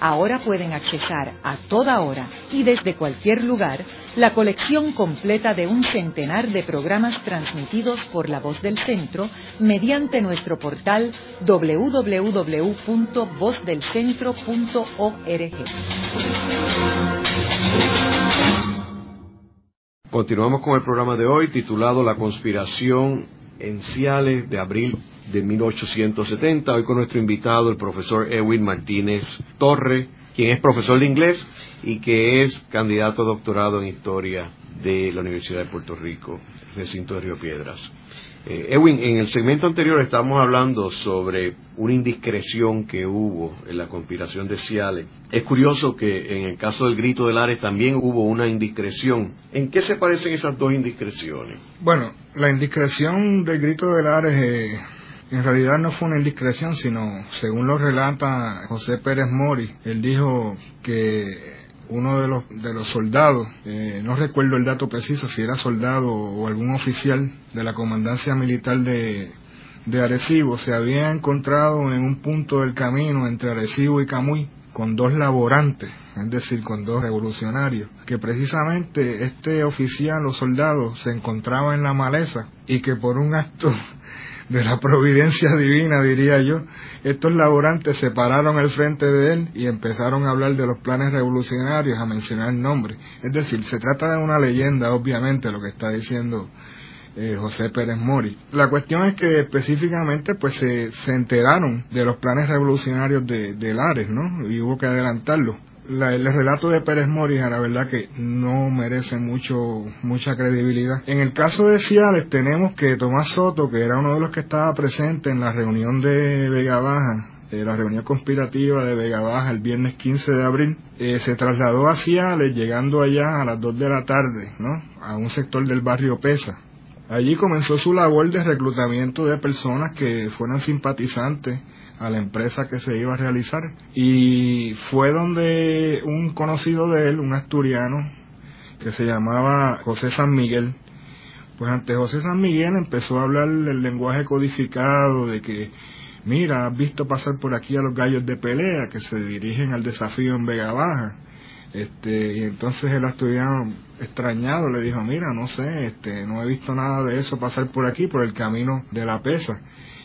Ahora pueden accesar a toda hora y desde cualquier lugar la colección completa de un centenar de programas transmitidos por la voz del centro mediante nuestro portal www.vozdelcentro.org. Continuamos con el programa de hoy titulado La conspiración en Ciales de abril de 1870. Hoy con nuestro invitado, el profesor Edwin Martínez Torre, quien es profesor de inglés y que es candidato a doctorado en historia de la Universidad de Puerto Rico, recinto de Río Piedras. Eh, Edwin, en el segmento anterior estábamos hablando sobre una indiscreción que hubo en la conspiración de Ciales. Es curioso que en el caso del grito de Lares también hubo una indiscreción. ¿En qué se parecen esas dos indiscreciones? Bueno, la indiscreción del grito de Lares eh, en realidad no fue una indiscreción, sino, según lo relata José Pérez Mori, él dijo que uno de los, de los soldados, eh, no recuerdo el dato preciso, si era soldado o algún oficial de la comandancia militar de, de Arecibo, se había encontrado en un punto del camino entre Arecibo y Camuy con dos laborantes, es decir, con dos revolucionarios, que precisamente este oficial o soldado se encontraba en la maleza y que por un acto de la providencia divina, diría yo, estos laborantes se pararon al frente de él y empezaron a hablar de los planes revolucionarios, a mencionar nombres. Es decir, se trata de una leyenda, obviamente, lo que está diciendo eh, José Pérez Mori. La cuestión es que específicamente pues se, se enteraron de los planes revolucionarios de, de Lares, ¿no? Y hubo que adelantarlos el relato de Pérez Mori, la verdad que no merece mucho mucha credibilidad. En el caso de Ciales tenemos que Tomás Soto, que era uno de los que estaba presente en la reunión de Vega Baja, eh, la reunión conspirativa de Vega Baja el viernes 15 de abril, eh, se trasladó a Ciales, llegando allá a las 2 de la tarde, ¿no? A un sector del barrio Pesa. Allí comenzó su labor de reclutamiento de personas que fueran simpatizantes a la empresa que se iba a realizar y fue donde un conocido de él, un asturiano que se llamaba José San Miguel, pues ante José San Miguel empezó a hablar el lenguaje codificado de que mira, has visto pasar por aquí a los gallos de pelea que se dirigen al desafío en Vega Baja. Este, y entonces el asturiano extrañado le dijo, mira, no sé, este, no he visto nada de eso pasar por aquí, por el camino de la pesa.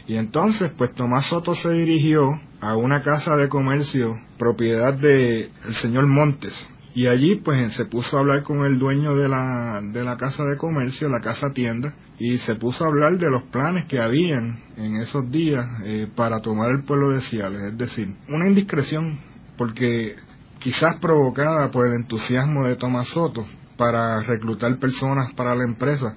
Y entonces, pues Tomás Soto se dirigió a una casa de comercio propiedad de el señor Montes. Y allí pues se puso a hablar con el dueño de la, de la casa de comercio, la casa tienda, y se puso a hablar de los planes que habían en esos días eh, para tomar el pueblo de Ciales. Es decir, una indiscreción, porque quizás provocada por el entusiasmo de Tomás Soto para reclutar personas para la empresa,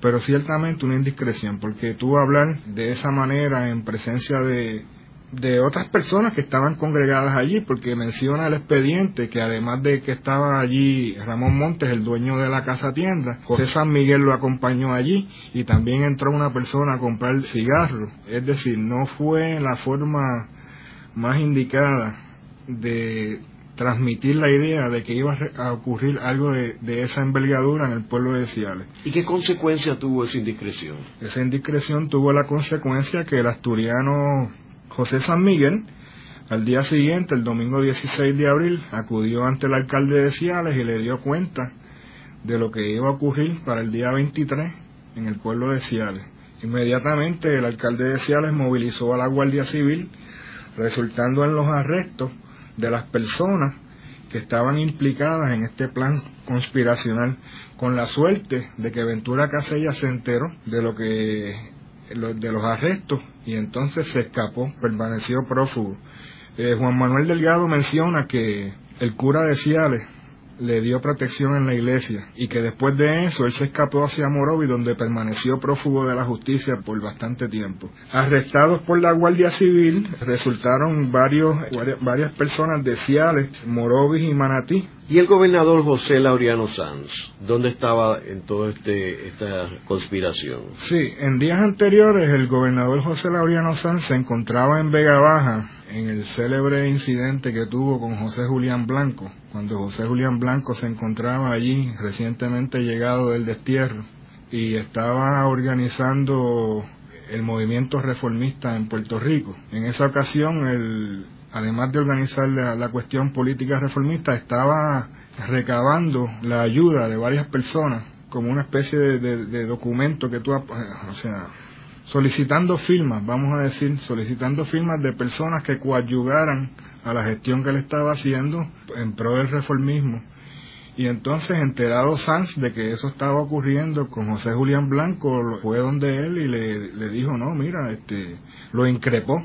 pero ciertamente una indiscreción, porque tú hablar de esa manera en presencia de, de otras personas que estaban congregadas allí, porque menciona el expediente que además de que estaba allí Ramón Montes, el dueño de la casa tienda, José San Miguel lo acompañó allí y también entró una persona a comprar cigarros. Es decir, no fue la forma más indicada de transmitir la idea de que iba a ocurrir algo de, esa envergadura en el pueblo de Ciales. ¿Y qué consecuencia tuvo esa indiscreción? Esa indiscreción tuvo la consecuencia que el asturiano José San Miguel, al día siguiente, el domingo 16 de abril, acudió ante el alcalde de Ciales y le dio cuenta de lo que iba a ocurrir para el día 23 en el pueblo de Ciales. Inmediatamente el alcalde de Ciales movilizó a la Guardia Civil, resultando en los arrestos de las personas que estaban implicadas en este plan conspiracional, con la suerte de que Ventura Casella se enteró de lo que de los arrestos y entonces se escapó, permaneció prófugo. Eh, Juan Manuel Delgado menciona que el cura de Ciales le dio protección en la iglesia y que después de eso él se escapó hacia Morovi donde permaneció prófugo de la justicia por bastante tiempo. Arrestados por la Guardia Civil resultaron varios, varias personas de Ciales, Morovis y Manatí. ¿Y el gobernador José Laureano Sanz? ¿Dónde estaba en toda este, esta conspiración? Sí, en días anteriores el gobernador José Laureano Sanz se encontraba en Vega Baja en el célebre incidente que tuvo con José Julián Blanco, cuando José Julián Blanco se encontraba allí recientemente llegado del destierro y estaba organizando el movimiento reformista en Puerto Rico. En esa ocasión, el, además de organizar la, cuestión política reformista, estaba recabando la ayuda de varias personas como una especie de, documento que tú, o sea, solicitando firmas, vamos a decir, solicitando firmas de personas que coadyugaran a la gestión que él estaba haciendo en pro del reformismo. Y entonces, enterado Sanz de que eso estaba ocurriendo con José Julián Blanco, fue donde él y le, le dijo, no, mira, este, lo increpó.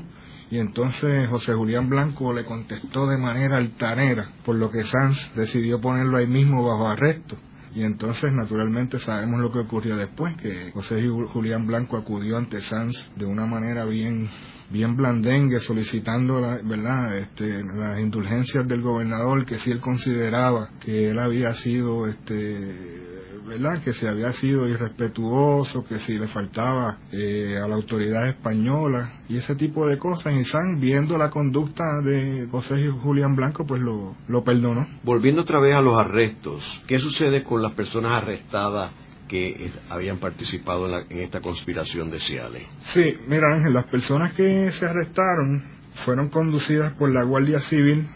Y entonces José Julián Blanco le contestó de manera altanera, por lo que Sanz decidió ponerlo ahí mismo bajo arresto. Y entonces, naturalmente, sabemos lo que ocurrió después, que José Julián Blanco acudió ante Sanz de una manera bien bien blandengue solicitando verdad este, las indulgencias del gobernador que si él consideraba que él había sido este ¿verdad? Que si había sido irrespetuoso, que si le faltaba eh, a la autoridad española y ese tipo de cosas. Y San, viendo la conducta de José Julián Blanco, pues lo, lo perdonó. Volviendo otra vez a los arrestos, ¿qué sucede con las personas arrestadas que habían participado en, en, esta conspiración de Ciales. Sí, mira Ángel, las personas que se arrestaron fueron conducidas por la Guardia Civil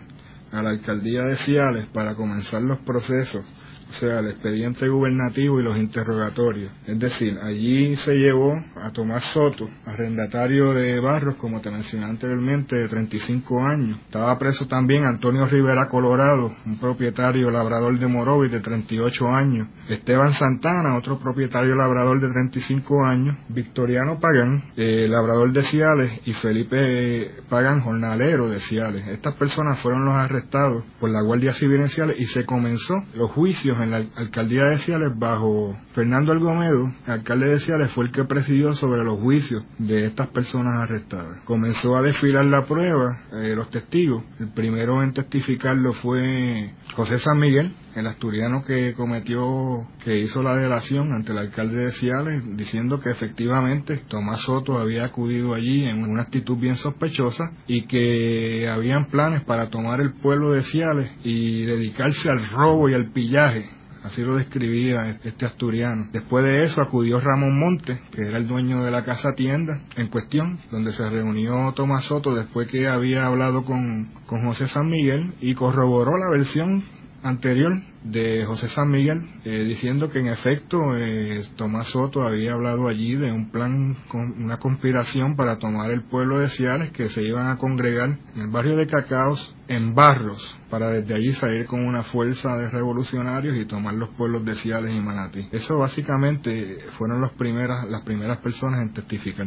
a la alcaldía de Ciales para comenzar los procesos o sea, el expediente gubernativo y los interrogatorios. Es decir, allí se llevó a Tomás Soto, arrendatario de Barros, como te mencioné anteriormente, de 35 años. Estaba preso también Antonio Rivera Colorado, un propietario labrador de Morovis de 38 años. Esteban Santana, otro propietario labrador de 35 años. Victoriano Pagán, eh, labrador de Ciales, y Felipe Pagán, jornalero de Ciales. Estas personas fueron los arrestados por la Guardia Civil en Ciales y se comenzó los juicios en la alcaldía de Ciales bajo Fernando Algomedo, alcalde de Ciales, fue el que presidió sobre los juicios de estas personas arrestadas. Comenzó a desfilar la prueba, eh, los testigos. El primero en testificarlo fue José San Miguel, el asturiano que cometió, que hizo la delación ante el alcalde de Ciales, diciendo que efectivamente Tomás Soto había acudido allí en una actitud bien sospechosa y que habían planes para tomar el pueblo de Ciales y dedicarse al robo y al pillaje Así lo describía este asturiano. Después de eso acudió Ramón Monte, que era el dueño de la casa tienda en cuestión, donde se reunió Tomás Soto después que había hablado con, con José San Miguel y corroboró la versión anterior de José San Miguel, eh, diciendo que en efecto eh, Tomás Soto había hablado allí de un plan, con una conspiración para tomar el pueblo de Ciales, que se iban a congregar en el barrio de Cacaos, en Barros, para desde allí salir con una fuerza de revolucionarios y tomar los pueblos de Ciales y Manatí. Eso básicamente fueron los primeras, las primeras personas en testificar.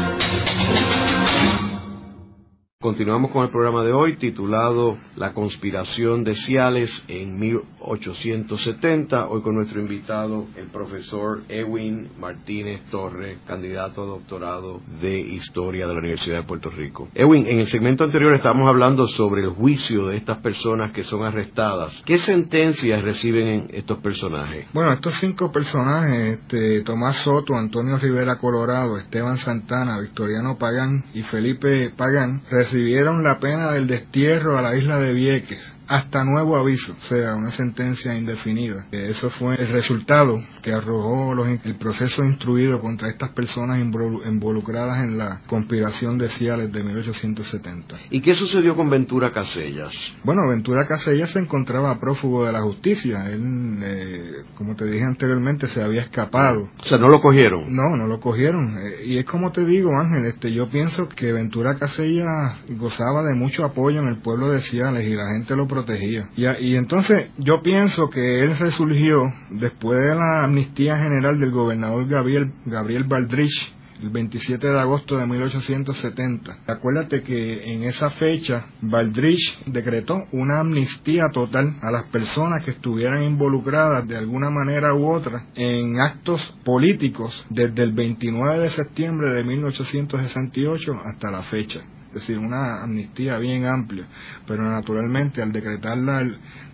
Música Continuamos con el programa de hoy titulado La conspiración de Ciales en 1870. Hoy con nuestro invitado, el profesor Ewin Martínez Torres, candidato a doctorado de Historia de la Universidad de Puerto Rico. Ewin, en el segmento anterior estábamos hablando sobre el juicio de estas personas que son arrestadas. ¿Qué sentencias reciben estos personajes? Bueno, estos cinco personajes, este, Tomás Soto, Antonio Rivera Colorado, Esteban Santana, Victoriano Pagán y Felipe Pagán, recibieron la pena del destierro a la isla de Vieques hasta nuevo aviso, o sea, una sentencia indefinida. Eso fue el resultado que arrojó el proceso instruido contra estas personas involucradas en la conspiración de Ciales de 1870. ¿Y qué sucedió con Ventura Casellas? Bueno, Ventura Casellas se encontraba prófugo de la justicia. Él, eh, como te dije anteriormente, se había escapado. O sea, no lo cogieron. No, no lo cogieron. Eh, y es como te digo, Ángel, este, yo pienso que Ventura Casellas gozaba de mucho apoyo en el pueblo de Ciales y la gente lo protegía. Y, y entonces yo pienso que él resurgió después de la amnistía general del gobernador Gabriel, Gabriel Baldrich el 27 de agosto de 1870. Acuérdate que en esa fecha Baldrich decretó una amnistía total a las personas que estuvieran involucradas de alguna manera u otra en actos políticos desde el 29 de septiembre de 1868 hasta la fecha es decir, una amnistía bien amplia, pero naturalmente al decretarla,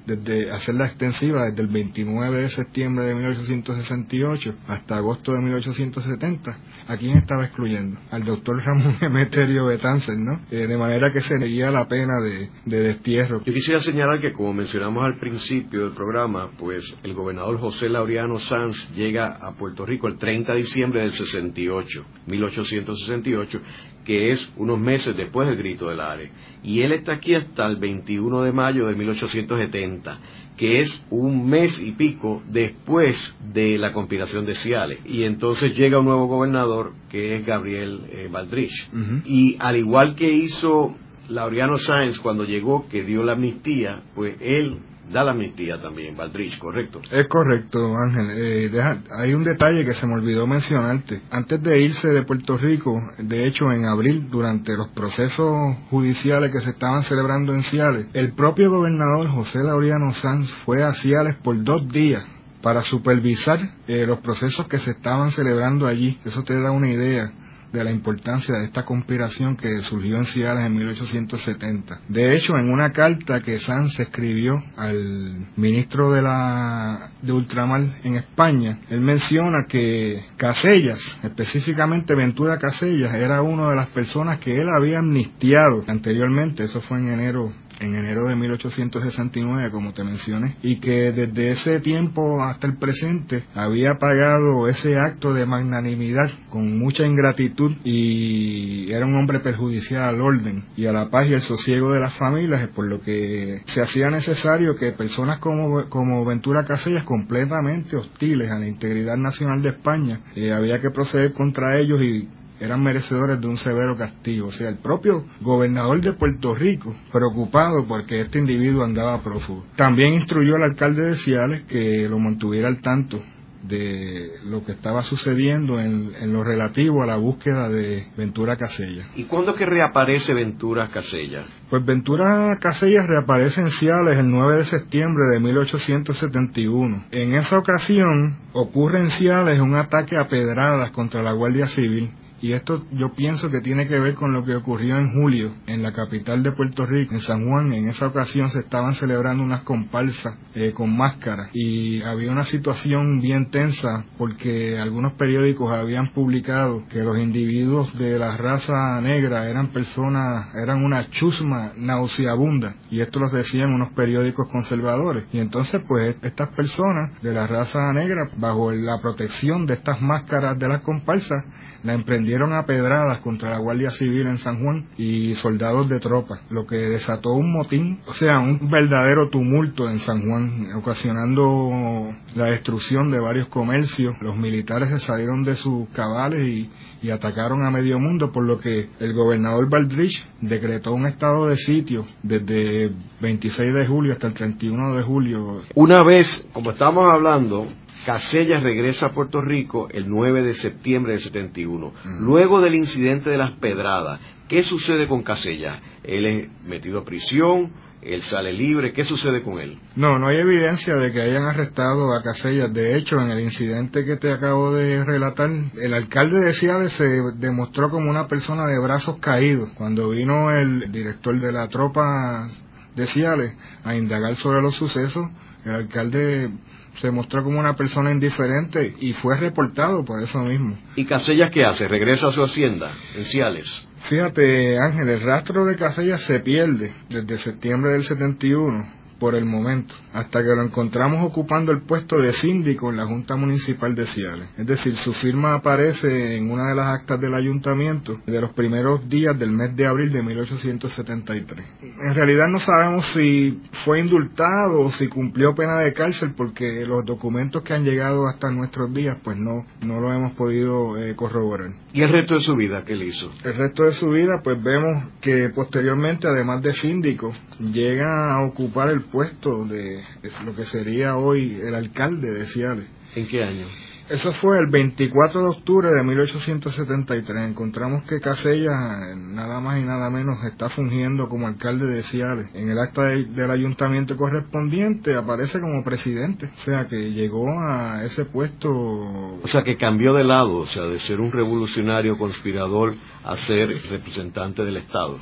desde hacerla extensiva desde el 29 de septiembre de 1868 hasta agosto de 1870, ¿a quién estaba excluyendo? Al doctor Ramón Emeterio Betances, ¿no? Eh, de manera que se leía la pena de, de destierro. Yo quisiera señalar que, como mencionamos al principio del programa, pues el gobernador José Laureano Sanz llega a Puerto Rico el 30 de diciembre del 68, 1868, que es unos meses después del grito del Are. Y él está aquí hasta el 21 de mayo de 1870, que es un mes y pico después de la conspiración de Ciales. Y entonces llega un nuevo gobernador, que es Gabriel eh, Baldrich. Y al igual que hizo Laureano Sáenz cuando llegó, que dio la amnistía, pues él da la amnistía también, Valdrich, ¿correcto? Es correcto, Ángel. Eh, hay un detalle que se me olvidó mencionarte. Antes de irse de Puerto Rico, de hecho en abril, durante los procesos judiciales que se estaban celebrando en Ciales, el propio gobernador José Laureano Sanz fue a Ciales por dos días para supervisar eh, los procesos que se estaban celebrando allí. Eso te da una idea de la importancia de esta conspiración que surgió en Ciales en 1870. De hecho, en una carta que Sanz escribió al ministro de la de ultramar en España, él menciona que Casellas, específicamente Ventura Casellas, era una de las personas que él había amnistiado anteriormente, eso fue en enero en enero de 1869, como te mencioné, y que desde ese tiempo hasta el presente había pagado ese acto de magnanimidad con mucha ingratitud y era un hombre perjudicial al orden y a la paz y el sosiego de las familias, por lo que se hacía necesario que personas como, como Ventura Casellas, completamente hostiles a la integridad nacional de España, eh, había que proceder contra ellos y eran merecedores de un severo castigo. O sea, el propio gobernador de Puerto Rico, preocupado porque este individuo andaba prófugo, también instruyó al alcalde de Ciales que lo mantuviera al tanto de lo que estaba sucediendo en, lo relativo a la búsqueda de Ventura Casella. ¿Y cuándo que reaparece Ventura Casella? Pues Ventura Casella reaparece en Ciales el 9 de septiembre de 1871. En esa ocasión ocurre en Ciales un ataque a pedradas contra la Guardia Civil y esto yo pienso que tiene que ver con lo que ocurrió en julio en la capital de Puerto Rico, en San Juan. En esa ocasión se estaban celebrando unas comparsas eh, con máscaras y había una situación bien tensa porque algunos periódicos habían publicado que los individuos de la raza negra eran personas, eran una chusma nauseabunda y esto los decían unos periódicos conservadores. Y entonces pues estas personas de la raza negra, bajo la protección de estas máscaras de las comparsas, la emprendieron a pedradas contra la Guardia Civil en San Juan y soldados de tropa, lo que desató un motín, o sea, un verdadero tumulto en San Juan, ocasionando la destrucción de varios comercios. Los militares se salieron de sus cabales y, atacaron a medio mundo, por lo que el gobernador Baldrich decretó un estado de sitio desde 26 de julio hasta el 31 de julio. Una vez, como estábamos hablando, Casellas regresa a Puerto Rico el 9 de septiembre del 71. Luego del incidente de las pedradas, ¿qué sucede con Casellas? Él es metido a prisión, él sale libre, ¿qué sucede con él? No, no hay evidencia de que hayan arrestado a Casellas. De hecho, en el incidente que te acabo de relatar, el alcalde de Ciales se demostró como una persona de brazos caídos. Cuando vino el director de la tropa de Ciales a indagar sobre los sucesos, el alcalde se mostró como una persona indiferente y fue reportado por eso mismo. ¿Y Casellas qué hace? ¿Regresa a su hacienda en Ciales? Fíjate, Ángel, el rastro de Casellas se pierde desde septiembre del 71 por el momento, hasta que lo encontramos ocupando el puesto de síndico en la Junta Municipal de Ciales. Es decir, su firma aparece en una de las actas del ayuntamiento de los primeros días del mes de abril de 1873. En realidad no sabemos si fue indultado o si cumplió pena de cárcel porque los documentos que han llegado hasta nuestros días pues no, no lo hemos podido eh, corroborar. ¿Y el resto de su vida qué le hizo? El resto de su vida pues vemos que posteriormente además de síndico llega a ocupar el puesto de lo que sería hoy el alcalde de Ciales. ¿En qué año? Eso fue el 24 de octubre de 1873. Encontramos que Casella, nada más y nada menos, está fungiendo como alcalde de Ciales. En el acta del ayuntamiento correspondiente aparece como presidente. O sea que llegó a ese puesto. O sea que cambió de lado, o sea, de ser un revolucionario conspirador a ser representante del Estado.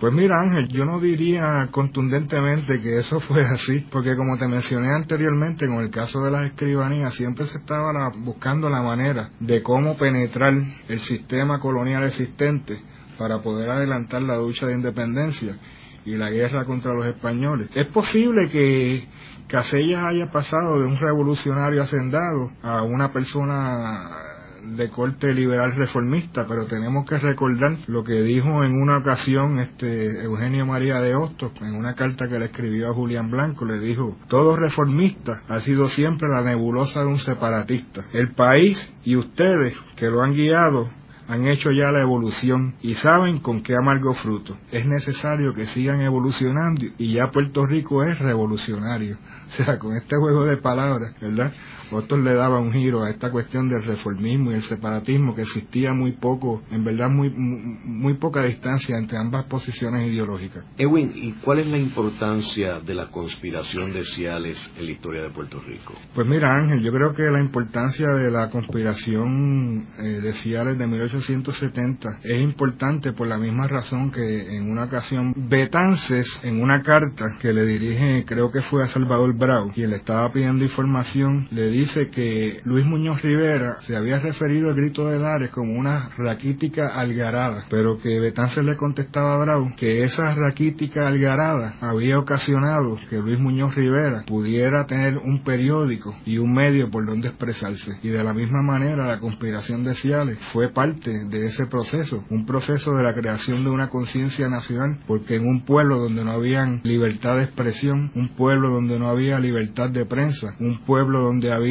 Pues mira Ángel, yo no diría contundentemente que eso fue así, porque como te mencioné anteriormente, con el caso de las escribanías, siempre se estaba buscando la manera de cómo penetrar el sistema colonial existente para poder adelantar la lucha de independencia y la guerra contra los españoles. Es posible que Casellas haya pasado de un revolucionario hacendado a una persona de corte liberal reformista, pero tenemos que recordar lo que dijo en una ocasión este Eugenio María de Hostos en una carta que le escribió a Julián Blanco, le dijo, todo reformista ha sido siempre la nebulosa de un separatista. El país y ustedes que lo han guiado han hecho ya la evolución y saben con qué amargo fruto. Es necesario que sigan evolucionando y ya Puerto Rico es revolucionario. O sea, con este juego de palabras, ¿verdad? Otros le daba un giro a esta cuestión del reformismo y el separatismo que existía muy poco, en verdad muy, muy poca distancia entre ambas posiciones ideológicas. Edwin, ¿y cuál es la importancia de la conspiración de Ciales en la historia de Puerto Rico? Pues mira Ángel, yo creo que la importancia de la conspiración eh, de Ciales de 18 1870 es importante por la misma razón que en una ocasión Betances, en una carta que le dirige, creo que fue a Salvador Brau, quien le estaba pidiendo información, le dice que Luis Muñoz Rivera se había referido al grito de Lares como una raquítica algarada, pero que Betances le contestaba a Brau que esa raquítica algarada había ocasionado que Luis Muñoz Rivera pudiera tener un periódico y un medio por donde expresarse. Y de la misma manera la conspiración de Ciales fue parte de ese proceso, un proceso de la creación de una conciencia nacional, porque en un pueblo donde no había libertad de expresión, un pueblo donde no había libertad de prensa, un pueblo donde había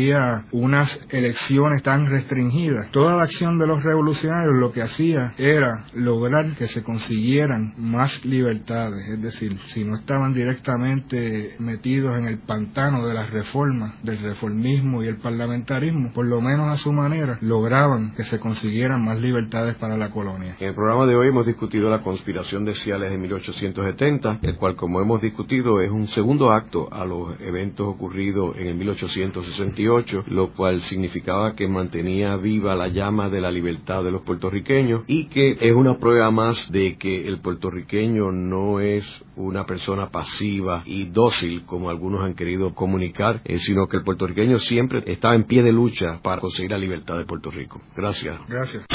unas elecciones tan restringidas, toda la acción de los revolucionarios lo que hacía era lograr que se consiguieran más libertades, es decir, si no estaban directamente metidos en el pantano de las reformas, del reformismo y el parlamentarismo, por lo menos a su manera lograban que se consiguieran más libertades para la colonia. En el programa de hoy hemos discutido la conspiración de Ciales de 1870, el cual, como hemos discutido, es un segundo acto a los eventos ocurridos en el 1868, lo cual significaba que mantenía viva la llama de la libertad de los puertorriqueños y que es una prueba más de que el puertorriqueño no es una persona pasiva y dócil como algunos han querido comunicar, eh, sino que el puertorriqueño siempre está en pie de lucha para conseguir la libertad de Puerto Rico. Gracias. Gracias.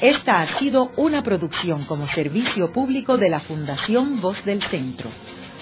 Esta ha sido una producción como servicio público de la Fundación Voz del Centro.